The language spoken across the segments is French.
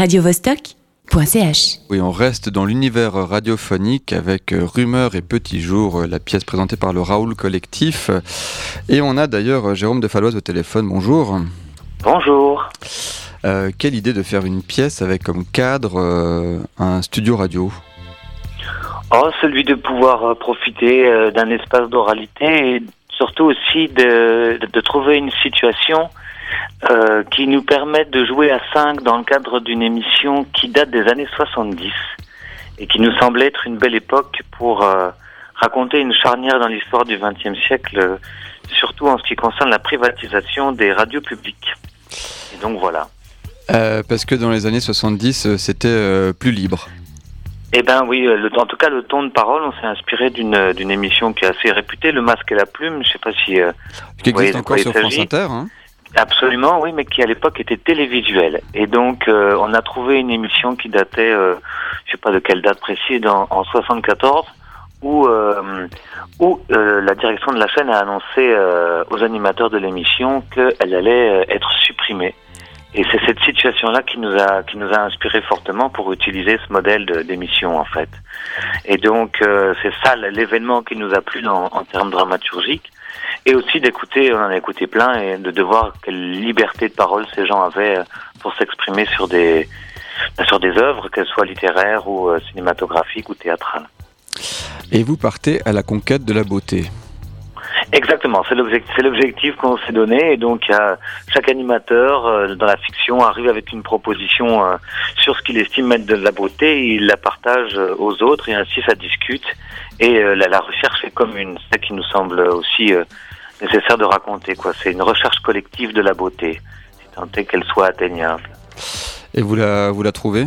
radiovostok.ch. Oui, on reste dans l'univers radiophonique avec euh, Rumeurs et Petits Jours, euh, la pièce présentée par le Raoul Collectif. Et on a d'ailleurs euh, Jérôme de Falloise au téléphone. Bonjour. Bonjour. Euh, quelle idée de faire une pièce avec comme cadre euh, un studio radio? Oh, celui de pouvoir profiter euh, d'un espace d'oralité et surtout aussi de, de, de trouver une situation euh, qui nous permette de jouer à 5 dans le cadre d'une émission qui date des années 70 et qui nous semblait être une belle époque pour euh, raconter une charnière dans l'histoire du XXe siècle, euh, surtout en ce qui concerne la privatisation des radios publiques. Et donc voilà. Euh, Parce que dans les années 70, euh, c'était euh, plus libre. Eh ben oui, le, en tout cas le ton de parole, on s'est inspiré d'une émission qui est assez réputée, Le Masque et la Plume. Je sais pas si euh, Qui existe encore sur France Inter. Hein absolument, oui, mais qui à l'époque était télévisuelle. Et donc euh, on a trouvé une émission qui datait, euh, je sais pas de quelle date précise, en, en 74, où euh, où euh, la direction de la chaîne a annoncé euh, aux animateurs de l'émission qu'elle allait euh, être supprimée. Et c'est cette situation-là qui nous a qui nous a inspiré fortement pour utiliser ce modèle d'émission en fait. Et donc c'est ça l'événement qui nous a plu dans, en termes dramaturgiques. Et aussi d'écouter, on en a écouté plein, et de, de voir quelle liberté de parole ces gens avaient euh, pour s'exprimer sur des sur des œuvres, qu'elles soient littéraires ou euh, cinématographiques ou théâtrales. Et vous partez à la conquête de la beauté. Exactement, c'est l'objectif, qu'on s'est donné. Et donc, chaque animateur euh, dans la fiction arrive avec une proposition euh, sur ce qu'il estime être de la beauté. Il la partage aux autres et ainsi ça discute. Et la, la recherche est commune. C'est qui nous semble aussi euh, nécessaire de raconter. quoi. C'est une recherche collective de la beauté, si tant est qu'elle soit atteignable. Et vous la, vous la trouvez?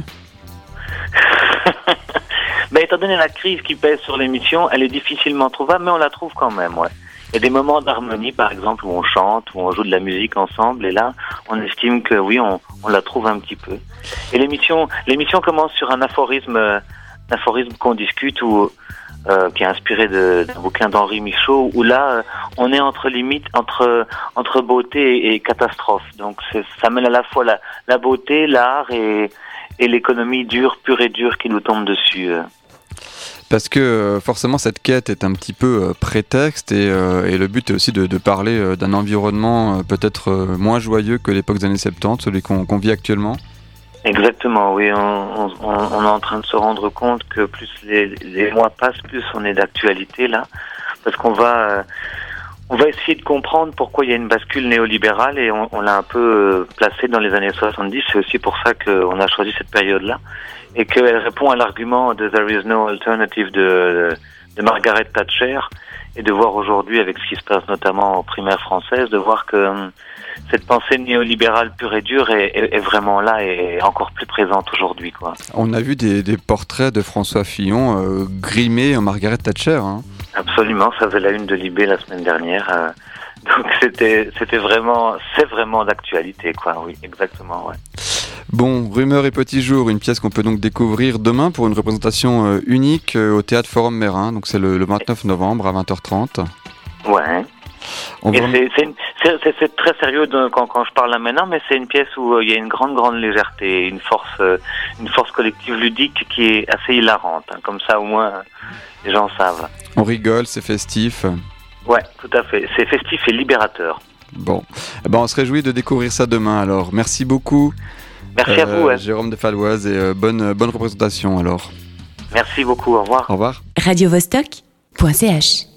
Mais étant donné la crise qui pèse sur l'émission, elle est difficilement trouvable, mais on la trouve quand même, ouais. Il y a des moments d'harmonie, par exemple, où on chante, où on joue de la musique ensemble, et là, on estime que oui, on, on la trouve un petit peu. Et l'émission, l'émission commence sur un aphorisme, euh, aphorisme qu'on discute ou euh, qui est inspiré d'un bouquin d'Henri Michaud, où là, euh, on est entre limite, entre entre beauté et, catastrophe. Donc, ça mêle à la fois la, la beauté, l'art et et l'économie dure, pure et dure qui nous tombe dessus. euh. Parce que forcément cette quête est un petit peu prétexte et, et le but est aussi de, parler d'un environnement peut-être moins joyeux que l'époque des années 70, celui qu'on vit actuellement. Exactement, oui, on, on, on est en train de se rendre compte que plus les, les mois passent, plus on est d'actualité là, parce qu'on va, euh, on va essayer de comprendre pourquoi il y a une bascule néolibérale et on, on l'a un peu euh, placé dans les années 70. C'est aussi pour ça qu'on a choisi cette période-là et qu'elle répond à l'argument de There is no alternative de, de Margaret Thatcher et de voir aujourd'hui avec ce qui se passe notamment aux primaires françaises, de voir que hum, cette pensée néolibérale pure et dure est, est- est vraiment là et encore plus présente aujourd'hui, quoi. On a vu des, des portraits de François Fillon euh, grimés en Margaret Thatcher. hein. Absolument, ça faisait la une de Libé la semaine dernière. euh, donc c'était c'était vraiment c'est vraiment d'actualité, quoi. Oui, exactement, ouais. Bon, Rumeurs et Petits Jours, une pièce qu'on peut donc découvrir demain pour une représentation euh, unique euh, au Théâtre Forum Mérin, donc c'est le, le 29 novembre à 20h30. Ouais. C'est très sérieux de- quand, quand je parle là maintenant, mais c'est une pièce où euh, il y a une grande grande légèreté, une force euh, une force collective ludique qui est assez hilarante. hein. Comme ça, au moins, les gens savent. on rigole, c'est festif. Ouais, tout à fait. C'est festif et libérateur. Bon, Eh ben, on se réjouit de découvrir ça demain alors. Merci beaucoup. Merci à euh, vous. ouais. Jérôme de Falloise et euh, bonne, bonne représentation alors. Merci beaucoup. Au revoir. Au revoir. radiovostok.ch